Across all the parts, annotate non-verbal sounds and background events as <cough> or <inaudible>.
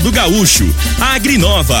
do Gaúcho, Agrinova,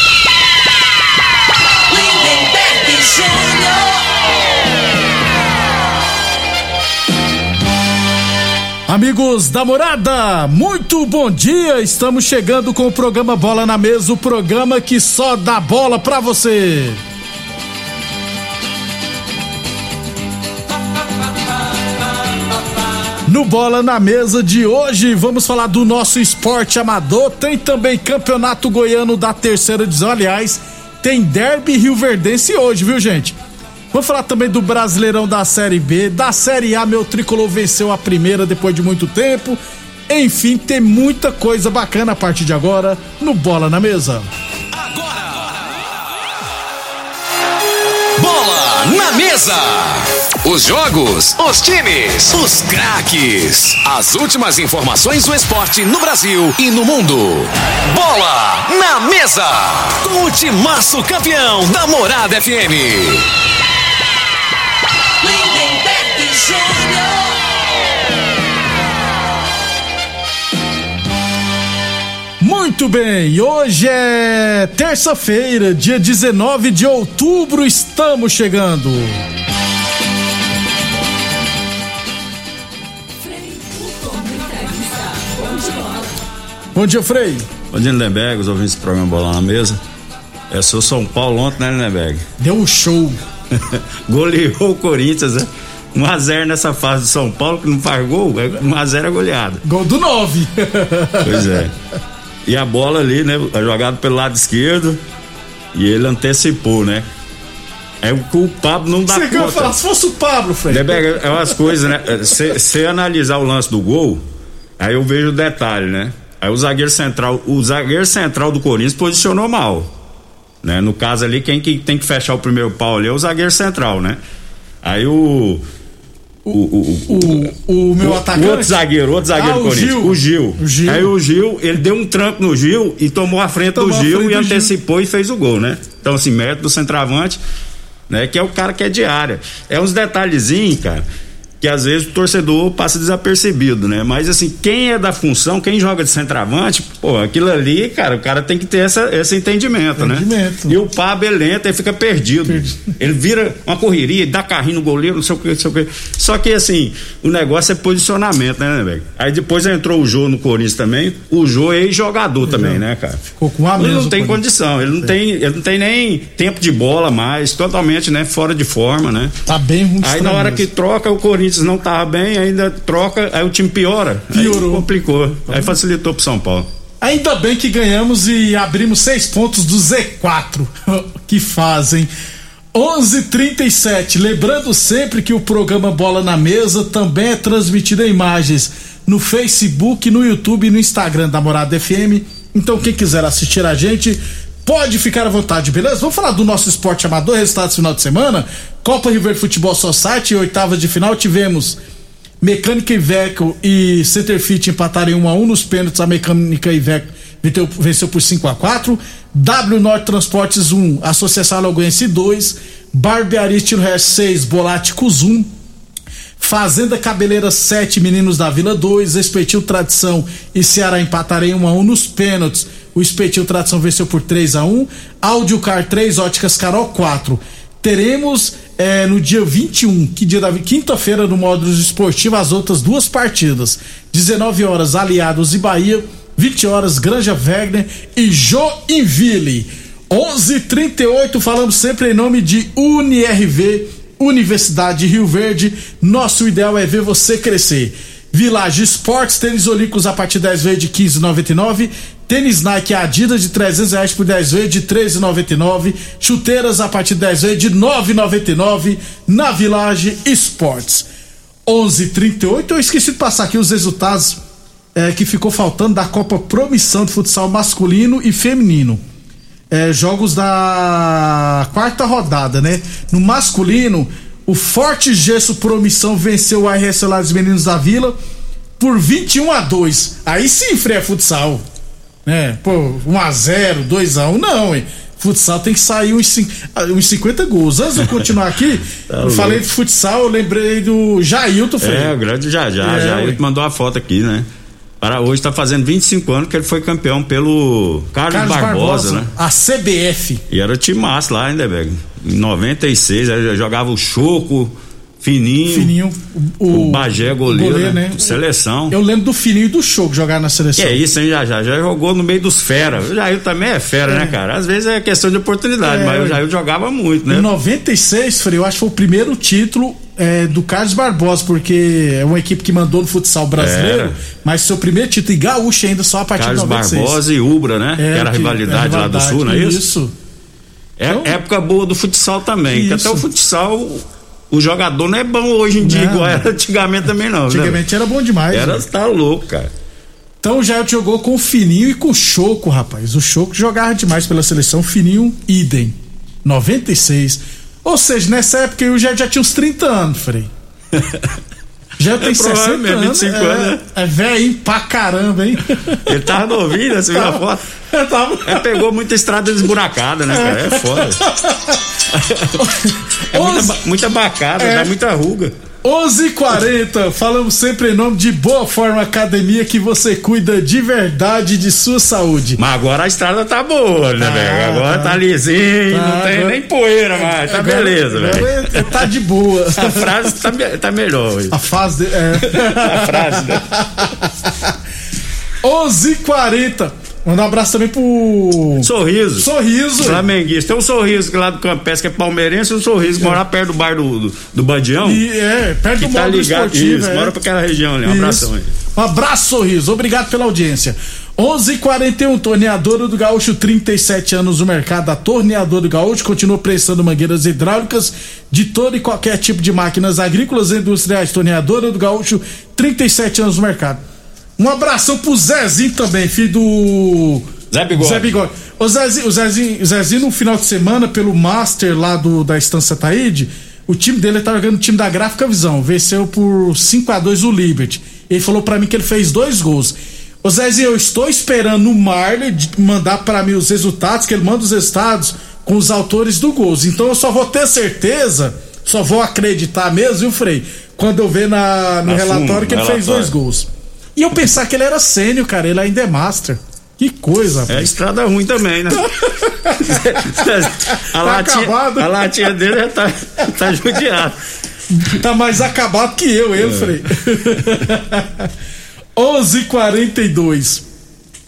Amigos da morada, muito bom dia. Estamos chegando com o programa Bola na Mesa o programa que só dá bola pra você. No Bola na Mesa de hoje, vamos falar do nosso esporte amador. Tem também Campeonato Goiano da Terceira Divisão. Aliás, tem Derby Rio Verdense hoje, viu, gente? Vamos falar também do Brasileirão da Série B, da Série A, meu tricolor venceu a primeira depois de muito tempo. Enfim, tem muita coisa bacana a partir de agora no Bola na Mesa. Bola na mesa. Os jogos, os times, os craques. As últimas informações do esporte no Brasil e no mundo. Bola na mesa. Com o timaço campeão da Morada FM. Lindenberg. Muito bem, hoje é terça-feira, dia 19 de outubro, estamos chegando. Bom dia, Frei. Bom dia, Lindenberg, os ouvintes do programa Bola na Mesa. É, sou São Paulo ontem, né, Lindenberg? Deu um show. <laughs> Goleou o Corinthians, né? 1x0 nessa fase do São Paulo, que não faz gol, 1x0 é goleada. Gol do 9. <laughs> Pois é. E a bola ali, né? Jogado pelo lado esquerdo. E ele antecipou, né? É o que o Pablo não dá Você conta. falar, se fosse o Pablo, Frei. Lindenberg, é umas coisas, né? Você analisar o lance do gol, aí eu vejo o detalhe, né? Aí o zagueiro central, o zagueiro central do Corinthians posicionou mal. Né? No caso ali, quem que tem que fechar o primeiro pau ali é o zagueiro central, né? Aí o. O, o, o, O, meu atacante. o outro zagueiro, outro zagueiro Ah, do Corinthians. Gil. O Gil. O Gil. Aí o Gil, ele deu um tranco no Gil e tomou a frente Tomou do Gil frente e do Gil. antecipou e fez o gol, né? Então, assim, mérito do centroavante, né? Que é o cara que é de área. É uns detalhezinhos, cara, que às vezes o torcedor passa desapercebido, né? Mas, assim, quem é da função, quem joga de centroavante, pô, aquilo ali, cara, o cara tem que ter essa, esse entendimento, Entendimento. né? E o Pablo é lento, ele fica perdido. Ele vira uma correria, dá carrinho no goleiro, não sei o que, não sei o que. Só que, assim, o negócio é posicionamento, né, velho? Aí depois entrou o Jô no Corinthians também. O Jô é ex-jogador também, né, cara? Ficou com a Ele não tem condição, ele não tem, ele não tem nem tempo de bola mais, totalmente, né, fora de forma, né? Tá bem ruim. Aí na hora que troca, o Corinthians não tava bem, ainda troca, aí o time piora. Piorou. Aí complicou. Aí facilitou pro São Paulo. Ainda bem que ganhamos e abrimos seis pontos do Z4. <laughs> que fazem. 11:37. Lembrando sempre que o programa Bola na Mesa também é transmitido em imagens no Facebook, no YouTube e no Instagram da Morada FM. Então quem quiser assistir a gente pode ficar à vontade, beleza? Vamos falar do nosso esporte amador, resultados final de semana. Copa Rio Verde Futebol Society, oitavas de final tivemos Mecânica Iveco e Centerfit empataram em 1 a 1 nos pênaltis. A Mecânica Iveco venceu, venceu por 5 a 4 W Norte Transportes 1, Associação Alagoense 2, Barbearia Estilo Hair 6, Boláticos 1, Fazenda Cabeleira 7, Meninos da Vila 2, Espetil Tradição e Ceará empataram em 1 a 1 nos pênaltis. O Espetil Tradição venceu por 3 a 1 Audiocar 3, Óticas Carol 4. Teremos eh, no dia 21, que dia da quinta-feira, no módulo esportivo, as outras duas partidas. 19 horas, Aliados e Bahia. 20 horas, Granja Wegner e Joinville. 11:38 falamos sempre em nome de UniRV, Universidade de Rio Verde. Nosso ideal é ver você crescer. Village Esportes, tênis olímpicos a partir de 10 vezes de 15,99. Tênis Nike Adidas de 300 reais por 10 vezes de 13,99. Chuteiras a partir de 10 vezes de 9,99 na Village Esportes. 11:38. Eu esqueci de passar aqui os resultados é, que ficou faltando da Copa Promissão de Futsal masculino e feminino. É, jogos da quarta rodada, né? No masculino, o Forte Gesso Promissão venceu o RS dos Meninos da Vila por 21 a 2. Aí sim, freia futsal. Né? Pô, 1 a 0, 2 a 1, não, hein? Futsal tem que sair uns, ah, uns 50 gols. Antes de eu continuar aqui, <laughs> eu falei de futsal, eu lembrei do Jailton, É, Freire. o grande já já. É, ele mandou a foto aqui, né? Para hoje está fazendo 25 anos que ele foi campeão pelo Carlos, Carlos Barbosa, né? A CBF. E era timaço lá, hein, Debeg? Em 96, aí jogava o Choco, Fininho, Fininho. O, o Bagé, goleiro, goleiro, né? né? Seleção. Eu lembro do Fininho e do Show que jogaram na Que seleção. é isso, hein, já já. Já jogou no meio dos fera. O Jair também é fera, né, cara? Às vezes é questão de oportunidade, É, mas o Jair jogava muito, né? Em 96, Frei, eu acho que foi o primeiro título é, do Carlos Barbosa, porque é uma equipe que mandou no futsal brasileiro, Era. mas seu primeiro título e gaúcho ainda só a partir Carlos de 96. Barbosa e Ubra, né? É, que era a rivalidade é, lá do Sul, não é isso? Isso. É Então- época boa do futsal também. Que até o futsal, o jogador não é bom hoje em dia, Não. igual era antigamente também, não. né? Antigamente era bom demais. Era, né? tá louco, cara. Então o Jair jogou com o Fininho e com o Choco, rapaz. O Choco jogava demais pela seleção, Fininho, idem. 96. Ou seja, nessa época o Jair já tinha uns 30 anos, Frei. <laughs> Já tem 60 provavelmente, anos. 25 é, anos, né? É velho pra caramba, hein? Ele tava novinho, né? Você viu a foto? <laughs> Eu tava- É, pegou muita estrada desburacada, né, cara? É foda. <laughs> É muita, muita bacada, É. dá muita ruga. 11:40 falamos sempre em nome de Boa Forma Academia que você cuida de verdade de sua saúde. Mas agora a estrada tá boa, né, Tá, velho? Agora tá. tá, lisinho, Tá, não tem agora- nem poeira mais. Tá Agora- beleza, velho. é- Tá de boa. A frase tá, tá melhor hoje. A fase de, é. <laughs> A frase, né? 11:40 Mandar um abraço também pro Sorriso. Sorriso. Flamenguista. Tem um sorriso lá do Campestre que é palmeirense e um sorriso que mora perto do bar do, do, do Bandião. E, é, perto do tá ligado. esportivo. Isso, é. mora pra aquela região ali. Um abração aí. Um abraço, sorriso. Obrigado pela audiência. 11:41 Torneadora do Gaúcho, 37 anos no mercado. A Torneadora do Gaúcho continua prestando mangueiras hidráulicas de todo e qualquer tipo de máquinas agrícolas e industriais. Torneadora do Gaúcho, 37 anos no mercado. Um abração pro Zezinho também, filho do. Zé Bigode. Zé Bigode. O Zezinho, o Zezinho, o Zezinho, no final de semana, pelo Master lá do, da Estância Taíde, o time dele tá jogando o time da Gráfica Visão. Venceu por 5 a 2 o Liberty. Ele falou pra mim que ele fez dois gols. Ô Zezinho, eu estou esperando o Marley mandar pra mim os resultados, que ele manda os resultados com os autores do gols. Então eu só vou ter certeza, só vou acreditar mesmo, viu, Frei? Quando eu ver na, no Na relatório fundo, que ele fez relatório. dois gols. E eu pensar que ele era sênior, cara, ele ainda é master. Que coisa, É rapaz. estrada ruim também, né? <laughs> <laughs> a, Tá latinha, acabado. a latinha dele já tá, tá judiada. Tá mais acabado que eu, É. ele, Frei. <laughs> 11:42.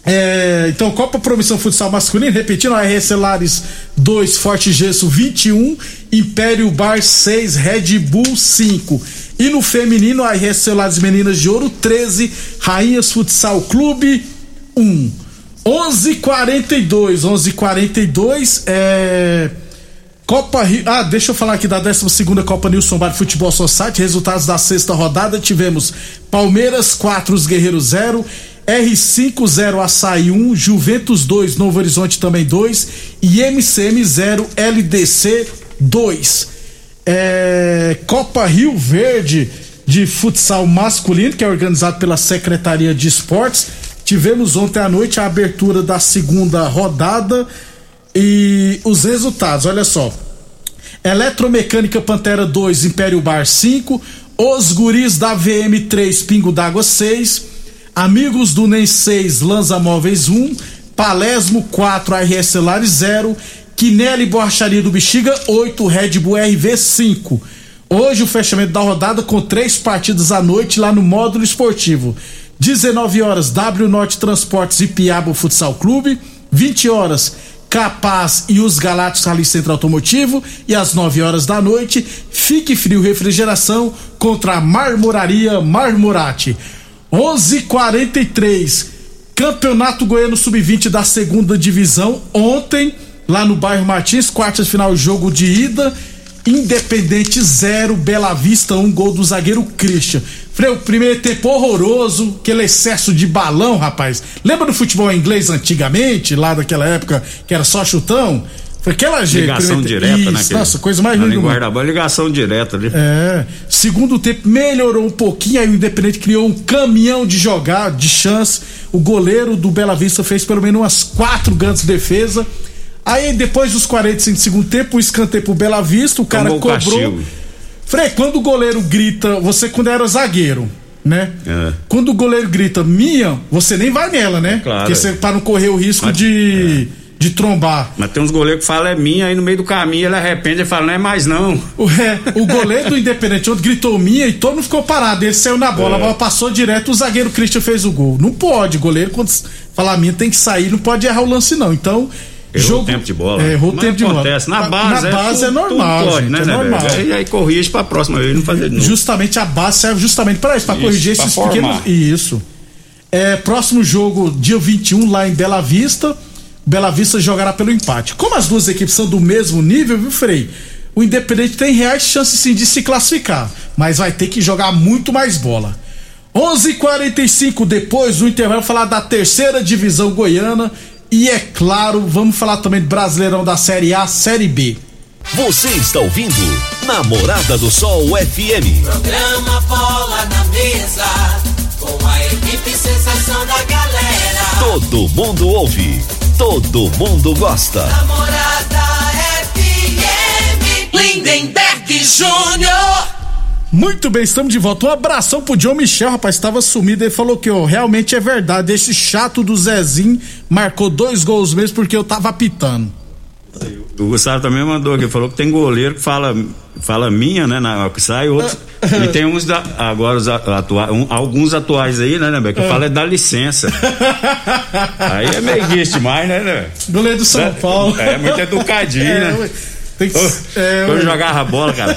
É, então, Copa Promissão Futsal Masculino, repetindo, RS Lares 2, Forte Gesso 21, Império Bar 6, Red Bull 5. E no feminino, RS Lares Meninas de Ouro 13, Rainhas Futsal Clube 1. 11:42, 11:42 é Copa Rio. Ah, deixa eu falar aqui da 12 Copa Nilson Bar Futebol Society. Resultados da sexta rodada: tivemos Palmeiras 4, os Guerreiros 0, R5 0, Açaí 1, Juventus 2, Novo Horizonte também 2 e MCM 0, LDC 2. É, Copa Rio Verde de futsal masculino, que é organizado pela Secretaria de Esportes. Tivemos ontem à noite a abertura da segunda rodada e os resultados, olha só. Eletromecânica Pantera 2, Império Bar 5, Os Guris da VM 3, Pingo d'Água 6, Amigos do NEM 6, Lanza Móveis 1, Palesmo 4, RS Celulares 0, Quinelli Borracharia do Bexiga 8, Red Bull RV 5. Hoje o fechamento da rodada com três partidas à noite lá no módulo esportivo. 19 horas W Norte Transportes e Piabo Futsal Clube, 20 horas Capaz e os Galácticos Rally Centro Automotivo. E às 9 horas da noite, Fique Frio Refrigeração contra a Marmoraria Marmorate. 11:43 Campeonato Goiano Sub-20 da segunda divisão. Ontem, lá no bairro Martins, quartas de final, jogo de ida. Independente 0, Bela Vista 1, um, gol do zagueiro Christian. Freio, primeiro tempo horroroso, aquele excesso de balão, rapaz. Lembra do futebol inglês antigamente, lá daquela época, que era só chutão? Foi aquela jeito. Ligação primeiro... direta, Isso, né? Nossa, coisa mais linda. Guarda ligação direta ali. É. Segundo tempo melhorou um pouquinho, aí o Independente criou um caminhão de jogar, de chance. O goleiro do Bela Vista fez pelo menos umas quatro grandes defesas. Aí depois dos 45 segundo tempo, o escanteio pro Bela Vista, o cara Tomou cobrou. Frei, quando o goleiro grita, você quando era zagueiro, né? É. Quando o goleiro grita minha, você nem vai nela, né? Claro, Porque é. você para não correr o risco Mas- de, de trombar. Mas tem uns goleiros que falam é minha, aí no meio do caminho ele arrepende e fala, não é mais não. O, é, o goleiro do Independente ontem gritou minha e todo mundo ficou parado. Ele saiu na bola, a É. bola passou direto, o zagueiro Christian fez o gol. Não pode, goleiro, quando falar minha tem que sair, não pode errar o lance, não. Então. Errou o tempo de bola. É, errou o tempo de bola. acontece. Na base, na base é, é normal, pode, gente, né, é né, normal. velho? E aí corrige pra próxima vez, não fazer de novo. Justamente a base serve justamente para isso, para Isso, corrigir pra esses formar. pequenos. Isso. É, próximo jogo, dia 21, lá em Bela Vista. Bela Vista jogará pelo empate. Como as duas equipes são do mesmo nível, viu, Frei? O Independente tem reais chances sim de se classificar, mas vai ter que jogar muito mais bola. 11:45 depois do intervalo falar da terceira divisão goiana e é claro, vamos falar também do Brasileirão da Série A, Série B. Você está ouvindo Namorada do Sol FM. Programa Bola na Mesa, com a equipe sensação da galera. Todo mundo ouve, todo mundo gosta. Namorada FM, Lindenberg Júnior. Muito bem, estamos de volta. Um abração pro John Michel, rapaz, estava sumido. Ele falou que ó, realmente é verdade. Esse chato do Zezinho marcou dois gols mesmo porque eu tava apitando. O Gustavo também mandou aqui, falou que tem goleiro que fala, fala minha, né, na que sai, outros. <laughs> e tem uns da, agora os atua, um- alguns atuais aí, né, né, que fala é dá licença. <laughs> aí é meio demais, né, né? Goleiro do São Paulo. É, muito educadinho, <laughs> É, né? Tem que. É, Quando ué. jogava a bola, cara,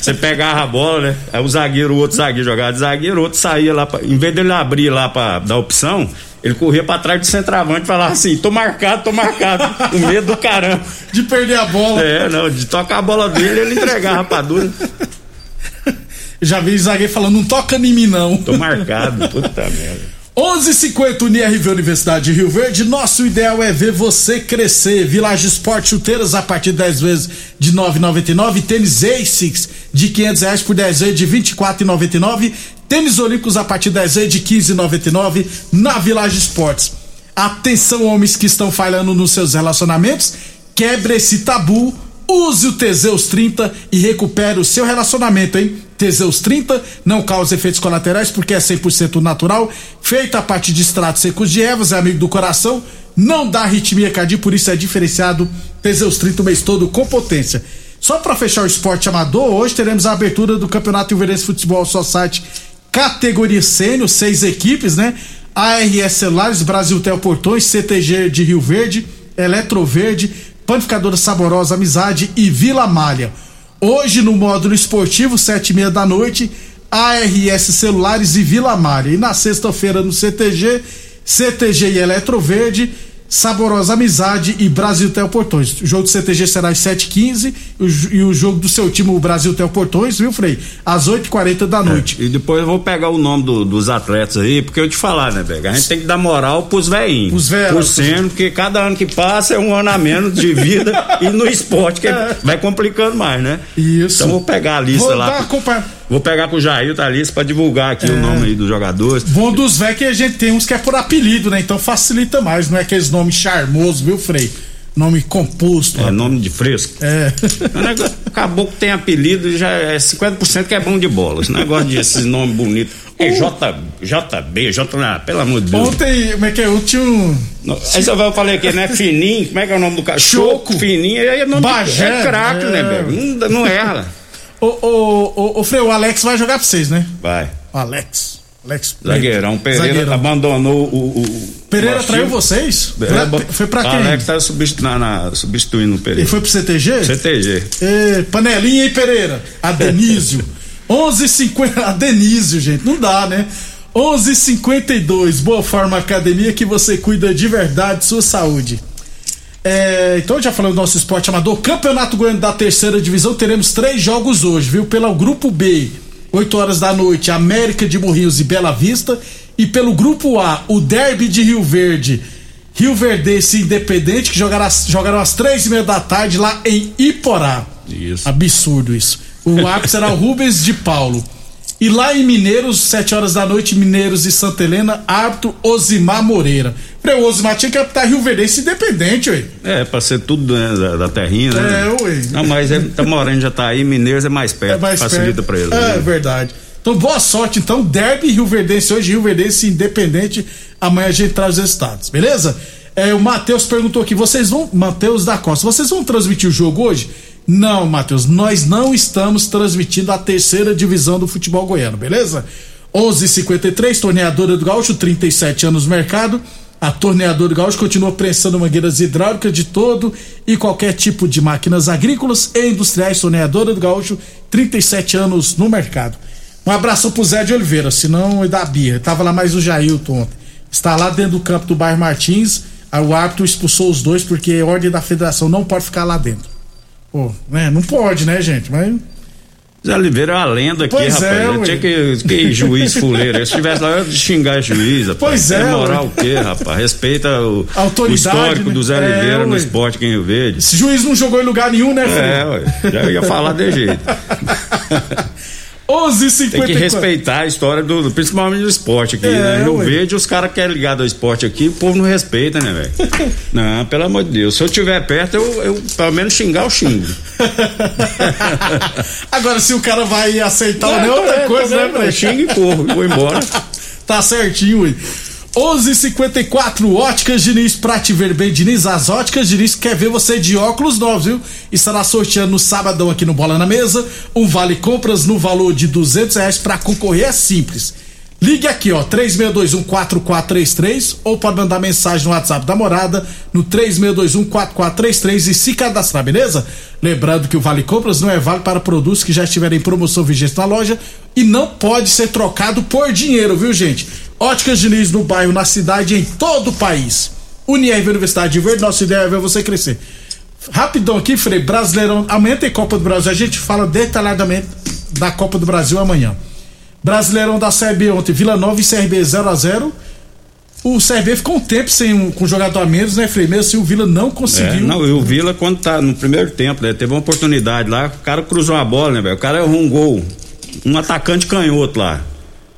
você pegava a bola, né? Aí o zagueiro, o outro zagueiro jogava de zagueiro, o outro saía lá, pra, em vez dele abrir lá pra dar opção, ele corria pra trás do centroavante e falava assim: tô marcado, tô marcado. <laughs> Com medo do caramba. de perder a bola. É, não, de tocar a bola dele, ele entregava pra dura. <laughs> Já vi zagueiro falando, não toca em mim não. Tô marcado, puta merda. 11:50 UNIRV Universidade de Rio Verde. Nosso ideal é ver você crescer. Village Sport chuteiras a partir de 10 vezes de 9,99. Tênis Asics de 500 reais por 10 vezes de 24,99. Tênis Olímpicos a partir de 10 vezes de 15,99 na Village Sports. Atenção, homens que estão falhando nos seus relacionamentos. Quebre esse tabu. Use o Teseus 30 e recupere o seu relacionamento, hein? Teseus 30 não causa efeitos colaterais porque é 100% natural, feita a partir de extratos secos de ervas, é amigo do coração, não dá arritmia cardíaca, por isso é diferenciado. Teseus 30 o mês todo com potência. Só para fechar o esporte amador, hoje teremos a abertura do Campeonato Ilverense Futebol Society categoria sênior, seis equipes, né? ARS Celulares, Brasil Tel Portões, CTG de Rio Verde, Eletroverde, Panificadora Saborosa Amizade e Vila Malha. Hoje no módulo esportivo, sete e meia da noite, ARS Celulares e Vila Malha. E na sexta-feira no CTG, CTG e Eletroverde, Saborosa Amizade e Brasil Tel Portões. O jogo do CTG será às 7h15 e o jo- e o jogo do seu time, o Brasil Tel Portões, viu, Frei? Às 8h40 da noite. E depois eu vou pegar o nome do- dos atletas aí, porque eu te falar, né, Bega? A gente tem que dar moral pros veinhos. Pros velhos. Por sendo, porque cada ano que passa é um ano a menos de vida <laughs> e no esporte que vai complicando mais, né? Isso. Então vou pegar a lista Vou lá. dar. Vou pegar com o Jair tá a lista pra divulgar aqui o nome aí dos jogadores. Bom dos velhos que a gente tem uns que é por apelido, né? Então facilita mais, não é aqueles nomes charmosos, viu, Frei? Nome composto. É nome de fresco. É. O negócio- Acabou que tem apelido e já é 50% que é bom de bola. Esse negócio de esses nomes bonitos. É J, JB, J. ah, pelo amor de Deus. Ontem, como é que é? Eu tinha um. Não, Aí só eu falei aqui, né? <laughs> Fininho, como é que é o nome do cara? Choco. Fininho, aí é nome Bagé, de, é craque, é. né, velho? Não, não erra. Ô, ô, ô, ô, Frei, o Alex vai jogar pra vocês, né? Vai. O Alex. Alex Zagueirão. Pereira Zagueirão. abandonou o. o Pereira nosso traiu vocês? Foi, É, pra- foi pra quem? Alex tá substitu- na- substituindo o Pereira. Ele foi pro CTG? CTG. Ê, panelinha, hein, Pereira? A Denísio. 11h50. <laughs> A Denísio, gente. Não dá, né? 11:52 Boa Forma Academia que você cuida de verdade de sua saúde. É, então, já falando do nosso esporte amador, Campeonato Goiano da terceira divisão, teremos três jogos hoje, viu? Pelo grupo B, 8 horas da noite, América de Morrinhos e Bela Vista. E pelo grupo A, o Derby de Rio Verde, Rio Verdense e Independente, que jogará, jogarão às três e meia da tarde lá em Iporá. Isso. Absurdo isso. O <laughs> árbitro será o Rubens de Paulo. E lá em Mineiros, 7 horas da noite, Mineiros e Santa Helena, árbitro Osimar Moreira. Falei, o Osimar tinha que apitar Rio Verdense independente, ué. É, pra ser tudo né, da, da terrinha, né? É, ué. Não, mas é, tá morando, já tá aí, Mineiros é mais perto, É mais facilita perto. pra eles. É né? verdade. Então, boa sorte, então. Derby Rio Verdense hoje, Rio Verdense independente. Amanhã a gente traz os resultados, beleza? É, o Matheus perguntou aqui: vocês vão. Matheus da Costa, vocês vão transmitir o jogo hoje? Não, Matheus, nós não estamos transmitindo a terceira divisão do futebol goiano, beleza? 11:53 torneadora do Gaúcho, 37 anos no mercado. A torneadora do Gaúcho continua prensando mangueiras hidráulicas de todo e qualquer tipo de máquinas agrícolas e industriais. Torneadora do Gaúcho, 37 anos no mercado. Um abraço pro Zé de Oliveira, senão é da birra. Tava lá mais o Jailton ontem. Está lá dentro do campo do bairro Martins. O árbitro expulsou os dois porque a ordem da federação não pode ficar lá dentro. Pô, né? Não pode, né, gente? Mas Zé Oliveira é uma lenda aqui, Pois rapaz. é, Eu tinha que, que juiz fuleiro. Se tivesse lá, eu ia xingar juiz, rapaz. Pois é, moral o quê, rapaz? Respeita o, o histórico né? do Zé É, Oliveira no ué. esporte aqui em Rio Verde. esse juiz não jogou em lugar nenhum, né, filho? É, ué. Já ia falar de jeito. <laughs> 11:54 Tem que respeitar a história do, principalmente do esporte aqui, É, né? Ué. Verde, os caras que é ligado ao esporte aqui, o povo não respeita, né, velho? <laughs> não, pelo amor de Deus. Se eu estiver perto, eu, eu pelo menos xingar eu xingo. <laughs> Agora, se o cara vai aceitar ou não, é outra coisa, né, velho? xingo e corro, vou embora. <laughs> Tá certinho, ui. 11:54 Óticas Diniz pra te ver bem, Diniz. As Óticas Diniz quer ver você de óculos novos, viu? Estará sorteando no sabadão aqui no Bola na Mesa um vale compras no valor de 200 reais pra concorrer é simples. Ligue aqui, ó, 36214433 ou pode mandar mensagem no WhatsApp da morada no 36214433 e se cadastrar, beleza? Lembrando que o Vale Compras não é vale para produtos que já estiverem em promoção vigente na loja e não pode ser trocado por dinheiro, viu, gente? Óticas Diniz no bairro, na cidade em todo o país. Unirv Universidade de Verde, nossa ideia é ver você crescer. Rapidão aqui, Frei, Brasileirão, amanhã tem Copa do Brasil, a gente fala detalhadamente da Copa do Brasil amanhã. Brasileirão da CRB ontem, Vila Nova e CRB 0 a 0 O CRB ficou um tempo sem um, com jogador a menos, né, Frei? Mesmo assim, o Vila não É, conseguiu. não, e o Vila, quando tá no primeiro tempo, né, teve uma oportunidade lá, o cara cruzou a bola, né, velho? O cara errou um gol. Um atacante canhoto lá.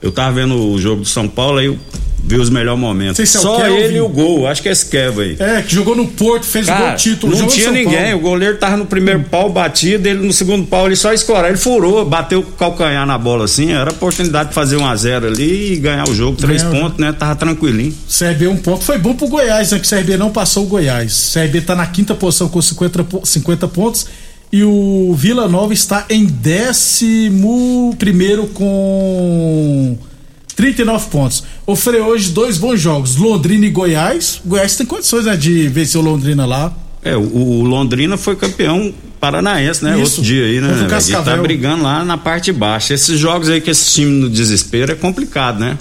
Eu tava vendo o jogo do São Paulo, aí eu vi os melhores momentos. Se é o Só Kelvin. ele e o gol, acho que é esse Kevin aí. É, que jogou no Porto, fez o Cara, gol título. não tinha ninguém, Paulo. o goleiro tava no primeiro pau batido, ele no segundo pau ele só escorar, ele furou, bateu o calcanhar na bola assim, era a oportunidade de fazer um a zero ali e ganhar o jogo, três o pontos, né, tava tranquilinho. CRB um ponto foi bom pro Goiás, né? Que o CRB não passou o Goiás. O CRB tá na quinta posição com 50, po- 50 pontos e o Vila Nova está em décimo primeiro com 39 pontos. O Frei hoje dois bons jogos, Londrina e Goiás. Goiás tem condições né, de vencer o Londrina lá. É, o, o Londrina foi campeão paranaense, né? Isso. Outro dia aí, né? O? E tá brigando lá na parte baixa. Esses jogos aí que esse time no desespero é complicado, né?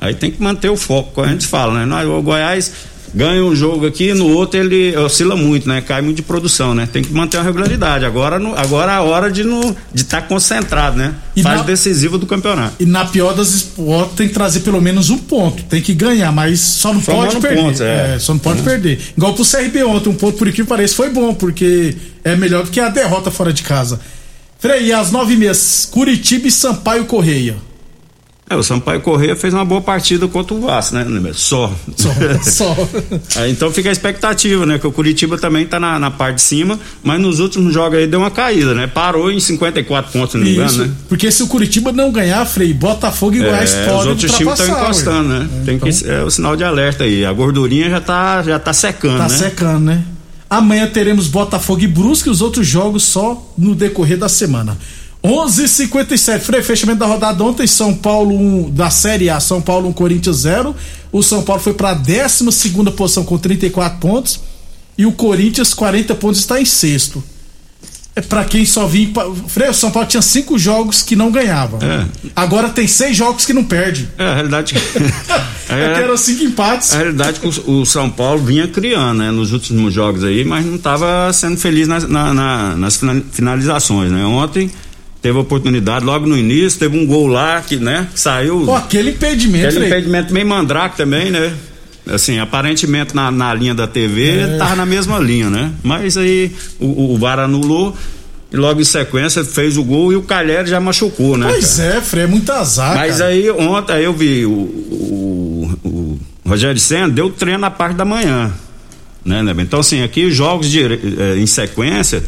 Aí tem que manter o foco, como a gente fala, né? Nós, o Goiás ganha um jogo aqui, no outro ele oscila muito, né? Cai muito de produção, né? Tem que manter uma regularidade. Agora, no- agora é a hora de estar de tá concentrado, né? E Fase na- decisiva do campeonato. E na pior das esportes tem que trazer pelo menos um ponto. Tem que ganhar, mas só não pode Somando perder. pontos, é. só não pode perder. Igual pro CRB ontem, um ponto por que pareça foi bom, porque é melhor do que a derrota fora de casa. Frei, às nove e meia, Curitiba e Sampaio Correia. É, o Sampaio Corrêa fez uma boa partida contra o Vasco, né? Só. Só, <laughs> só. Aí, então fica a expectativa, né? Que o Curitiba também tá na, na parte de cima, mas nos últimos jogos aí deu uma caída, né? Parou em 54 pontos, não me engano, né? Porque se o Curitiba não ganhar, Frei, Botafogo e Goiás É, podem os outros times estão encostando, né? Tem então- que é o sinal de alerta aí. A gordurinha já tá, já tá secando, Tá né? secando, né? Amanhã teremos Botafogo e Brusque e os outros jogos só no decorrer da semana. 11:57. Frei, fechamento da rodada ontem, São Paulo 1 da Série A, São Paulo 1 Corinthians 0. O São Paulo foi para a 12 segunda posição com 34 pontos e o Corinthians 40 pontos está em sexto. É para quem só vinha. Frei, o São Paulo tinha cinco jogos que não ganhava. É. Agora tem seis jogos que não perde. É, a realidade. <laughs> É que eram cinco empates. A realidade é que o, o São Paulo vinha criando, né, nos últimos jogos aí, mas não estava sendo feliz nas, na- na- nas fina- finalizações, né? Ontem teve oportunidade, logo no início, teve um gol lá que, né, saiu. Pô, aquele impedimento, Aquele Frei. impedimento meio mandrake também, né? Assim, aparentemente na, na linha da TV É. tava na mesma linha, né? Mas aí o, o, VAR anulou e logo em sequência fez o gol e o Calheri já machucou, né? Pois é, Frei, é muito azar. Mas cara. aí ontem aí eu vi o, o, o Rogério Senna deu treino na parte da manhã. Né, né? Então, assim, aqui os jogos de, eh, em sequência.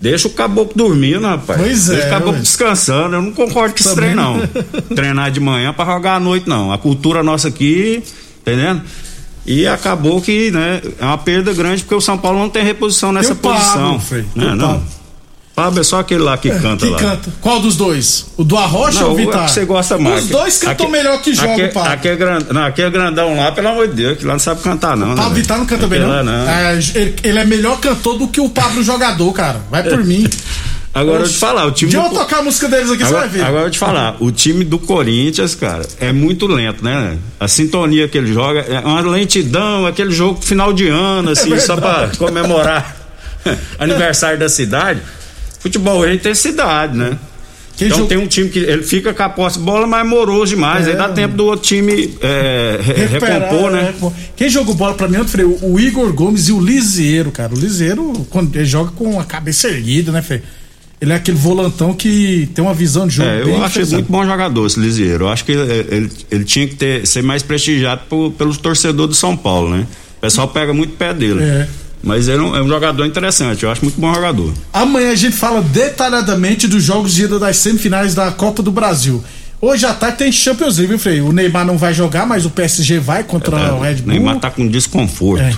Deixa o caboclo dormindo, rapaz. Pois é, Deixa o caboclo ué. descansando. Eu não concordo com esse trem, não. <laughs> Treinar de manhã pra jogar à noite, não. A cultura nossa aqui, entendendo? E acabou que, né, é uma perda grande porque o São Paulo não tem reposição nessa Pablo, posição. Frei, tem Não, o Pablo. É só aquele lá que canta que lá. canta? Qual dos dois? O do Arrocha Não, ou o é Vitar? que você gosta mais. Os dois cantam Aque- melhor que joga, aque- Pablo. Aquele, grand, não, aquele grandão lá, pelo amor de Deus, que lá não sabe cantar, não. Pablo né, Vittar não canta bem, Aquele não. não. É, ele, é melhor cantor do que o Pablo jogador, cara. Vai por mim. <laughs> Agora eu vou te falar, o time. Deixa eu do- tocar a música deles aqui, você Agora, vai ver. agora eu vou te falar, o time do Corinthians, cara, é muito lento, né? A sintonia que ele joga é uma lentidão, aquele jogo final de ano, assim, só pra comemorar <laughs> aniversário da cidade. Futebol é intensidade, né? Quem então tem um time que ele fica com a posse de bola, mas é moroso demais. É, aí dá mano. tempo do outro time é, re- Recuperar, recompor, né? pô. Quem jogou bola pra mim ontem, Frei? O o Igor Gomes e o Lisieiro, cara. O Lisieiro, quando ele joga com a cabeça erguida, né, Frei? Ele é aquele volantão que tem uma visão de jogo É, eu interessante. muito bom jogador esse Lisieiro. Eu acho que ele, ele, ele tinha que ter, ser mais prestigiado por- pelos torcedores do São Paulo, né? O pessoal pega muito pé dele. É. Mas ele é um, é um jogador interessante, eu acho muito bom jogador. Amanhã a gente fala detalhadamente dos jogos de ida das semifinais da Copa do Brasil. Hoje à tarde tem Champions League, viu, Frei? O Neymar não vai jogar, mas o PSG vai contra o Red o Bull. Neymar tá com desconforto. É.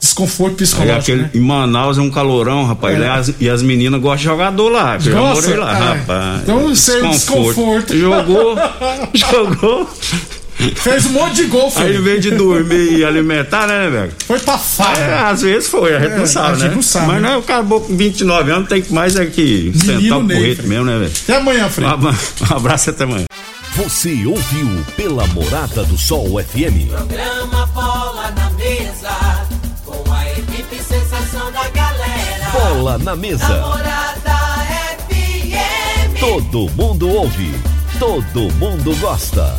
Desconforto psicológico. aquele, né? Em Manaus é um calorão, rapaz. É. E, as, e as meninas gostam de jogador lá. Gosta? lá, Ah, rapaz. então é um desconforto. Jogou, <laughs> jogou. Fez um monte de gol, Aí Frei. em vez de dormir e alimentar, né, velho? Foi pra farra. É, às vezes foi, a gente É, não a sabe, gente né? não sabe, Mas né? não, o acabou com 29 anos, tem que mais é que sentar o porrete mesmo, né, velho? Até amanhã, Frei. Um abra- abraço até amanhã. Você ouviu pela Morada do Sol FM. Programa Bola na Mesa, com a equipe sensação da galera. Bola na mesa. Namorada FM. Todo mundo ouve. Todo mundo gosta.